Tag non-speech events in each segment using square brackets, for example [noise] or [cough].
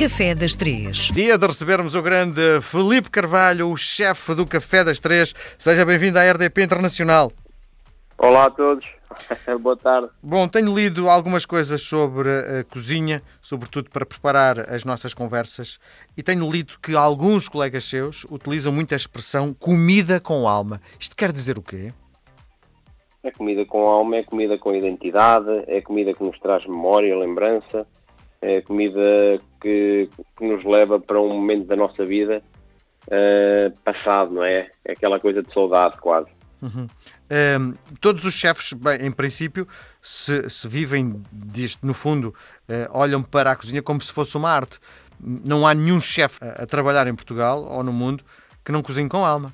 Café das Três. Dia de recebermos o grande Felipe Carvalho, o chefe do Café das Três. Seja bem-vindo à RDP Internacional. Olá a todos, [laughs] boa tarde. Bom, tenho lido algumas coisas sobre a cozinha, sobretudo para preparar as nossas conversas, e tenho lido que alguns colegas seus utilizam muito a expressão comida com alma. Isto quer dizer o quê? É comida com alma, é comida com identidade, é comida que nos traz memória, lembrança, é comida que, que nos leva para um momento da nossa vida uh, passado, não é? É aquela coisa de saudade quase. Uhum. Um, todos os chefes, bem, em princípio, se, se vivem disto, no fundo, uh, olham para a cozinha como se fosse uma arte. Não há nenhum chefe a, a, trabalhar em Portugal ou no mundo que não cozinhe com alma.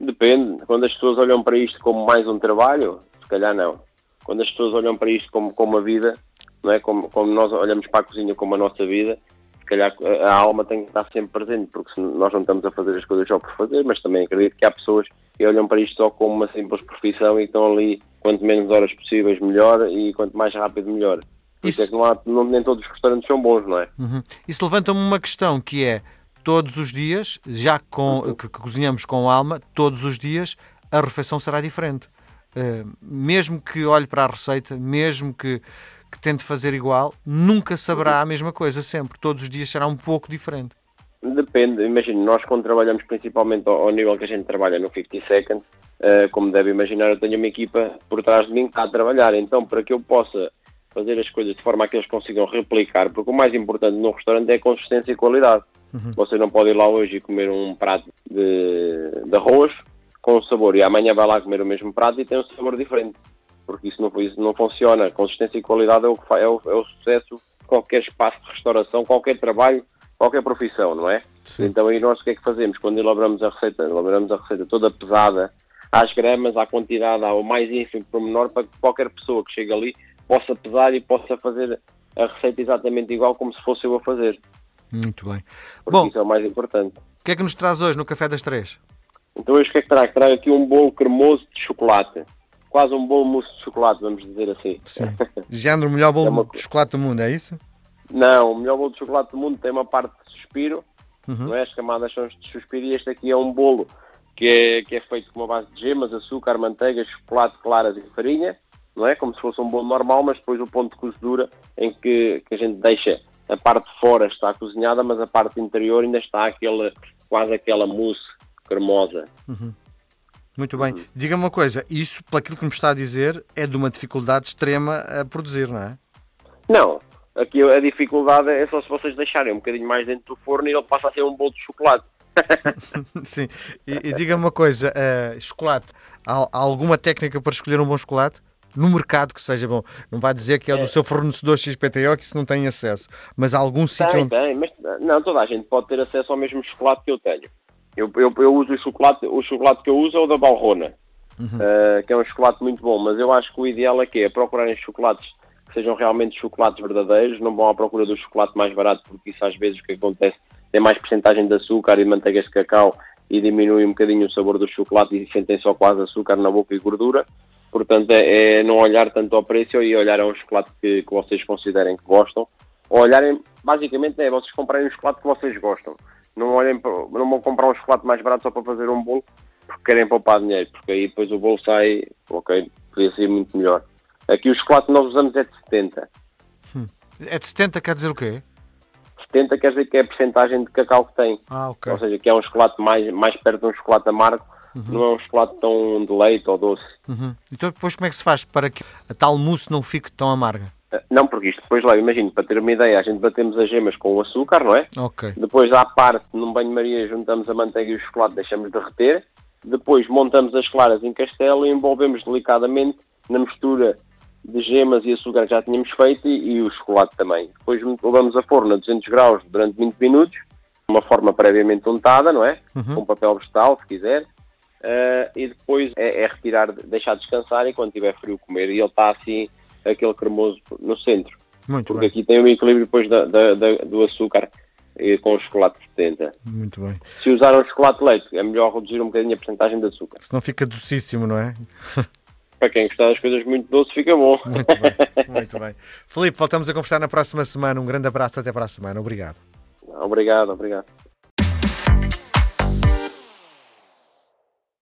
Depende. Quando as pessoas olham para isto como mais um trabalho, se calhar não. Quando as pessoas olham para isto como, como uma vida, não é? Como, como nós olhamos para a cozinha como a nossa vida, se calhar a alma tem que estar sempre presente, porque nós não estamos a fazer as coisas só por fazer, mas também acredito que há pessoas que olham para isto só como uma simples profissão e estão ali quanto menos horas possíveis melhor e quanto mais rápido melhor. Isso é que não há, não, nem todos os restaurantes são bons, não é? Uhum. Isso levanta-me uma questão que é todos os dias, já com, uhum. que, que, cozinhamos com alma, todos os dias a refeição será diferente. Uh, mesmo que olhe para a receita, mesmo que, que tente fazer igual, nunca saberá a mesma coisa sempre. Todos os dias será um pouco diferente. Depende, imagino, nós quando trabalhamos principalmente ao, ao, nível que a gente trabalha no 50 Seconds, uh, como deve imaginar, eu tenho uma equipa por trás de mim que está a trabalhar, então para que eu possa fazer as coisas de forma a que eles consigam replicar, porque o mais importante no restaurante é a consistência e qualidade. Uhum. Você não pode ir lá hoje e comer um prato de, de arroz com um sabor e amanhã vai lá comer o mesmo prato e tem um sabor diferente porque isso não, isso não funciona. Consistência e qualidade é o, é o, é o sucesso de qualquer espaço de restauração, qualquer trabalho, qualquer profissão, não é? Sim. Então aí nós o que é que fazemos? Quando elaboramos a receita, elaboramos a receita toda pesada, às gramas, à quantidade, ao mais ínfimo menor para que qualquer pessoa que chegue ali possa pesar e possa fazer a receita exatamente igual como se fosse eu a fazer. Muito bem. Porque Bom, isso é o mais importante. O que é que nos traz hoje no Café das Três? Então hoje o que é que trago? Trago aqui um bolo cremoso de chocolate quase um bom mousse de chocolate, vamos dizer assim. Sim. [laughs] Género o melhor bolo é uma... de chocolate do mundo, é isso? Não, o melhor bolo de chocolate do mundo tem uma parte de suspiro, uhum. não é? As camadas são de suspiro e este aqui é um bolo que é, que é feito com uma base de gemas, açúcar, manteiga, chocolate, claras e farinha, não é? Como se fosse um bolo normal, mas depois o ponto de cozedura em que, que a gente deixa a parte de fora está cozinhada, mas a parte interior ainda está aquele, quase aquela mousse cremosa. Uhum. Muito bem. Uhum. Diga-me uma coisa, isso, pelo aquilo que me está a dizer, é de uma dificuldade extrema a produzir, não é? Não. Aqui a dificuldade é só se vocês deixarem um bocadinho mais dentro do forno e ele passa a ser um bolo de chocolate. [laughs] Sim. E, e diga-me uma coisa, uh, chocolate, há, há, alguma técnica para escolher um bom chocolate? No mercado que seja bom, não vai dizer que é, é. do seu fornecedor XPTO que isso não tem acesso, mas há algum sítio onde... Tem, mas não, toda a gente pode ter acesso ao mesmo chocolate que eu tenho. Eu, eu, eu, uso o chocolate, o chocolate que eu uso é o da Balrona, uhum. uh, que é um chocolate muito bom, mas eu acho que o ideal é que é procurarem chocolates que sejam realmente chocolates verdadeiros, não vão à procura do chocolate mais barato, porque isso às vezes o que acontece tem mais porcentagem de açúcar e de manteigas de cacau e diminui um bocadinho o sabor do chocolate e sentem só quase açúcar na boca e gordura. Portanto, é, é não olhar tanto ao preço e olhar a um chocolate que, que vocês considerem que gostam. Ou olharem, basicamente, é vocês comprarem um chocolate que vocês gostam. Não, olhem, não vão comprar um chocolate mais barato só para fazer um bolo porque querem poupar dinheiro, porque aí depois o bolo sai, ok, podia ser muito melhor. Aqui o chocolate que nós usamos é de 70. Hum. É de 70 quer dizer o quê? 70 quer dizer que é a porcentagem de cacau que tem. Ah, ok. Ou seja, que é um chocolate mais, mais perto de um chocolate amargo, uhum. não é um chocolate tão de leite ou doce. Uhum. Então depois como é que se faz para que a tal mousse não fique tão amarga? Não, porque isto depois lá, imagino, para ter uma ideia, a gente batemos as gemas com o açúcar, não é? Ok. Depois à parte, num banho-maria, juntamos a manteiga e o chocolate, deixamos derreter. Depois montamos as claras em castelo e envolvemos delicadamente na mistura de gemas e açúcar que já tínhamos feito e, e o chocolate também. Depois levamos a forno a 200 graus durante 20 minutos, uma forma previamente untada, não é? Uhum. Com papel vegetal, se quiser. Uh, e depois é, é retirar, deixar descansar e quando tiver frio comer. E ele está assim aquele cremoso no centro. Muito Porque bem. aqui tem o equilíbrio depois da, da, da, do açúcar com o chocolate de 70. Muito bem. Se usar um chocolate leite, é melhor reduzir um bocadinho a porcentagem de açúcar. Senão fica docíssimo, não é? [laughs] Para quem gostar das coisas muito doces, fica bom. Muito bem, [laughs] muito bem. Filipe, voltamos a conversar na próxima semana. Um grande abraço, até para a semana. Obrigado. Obrigado, obrigado.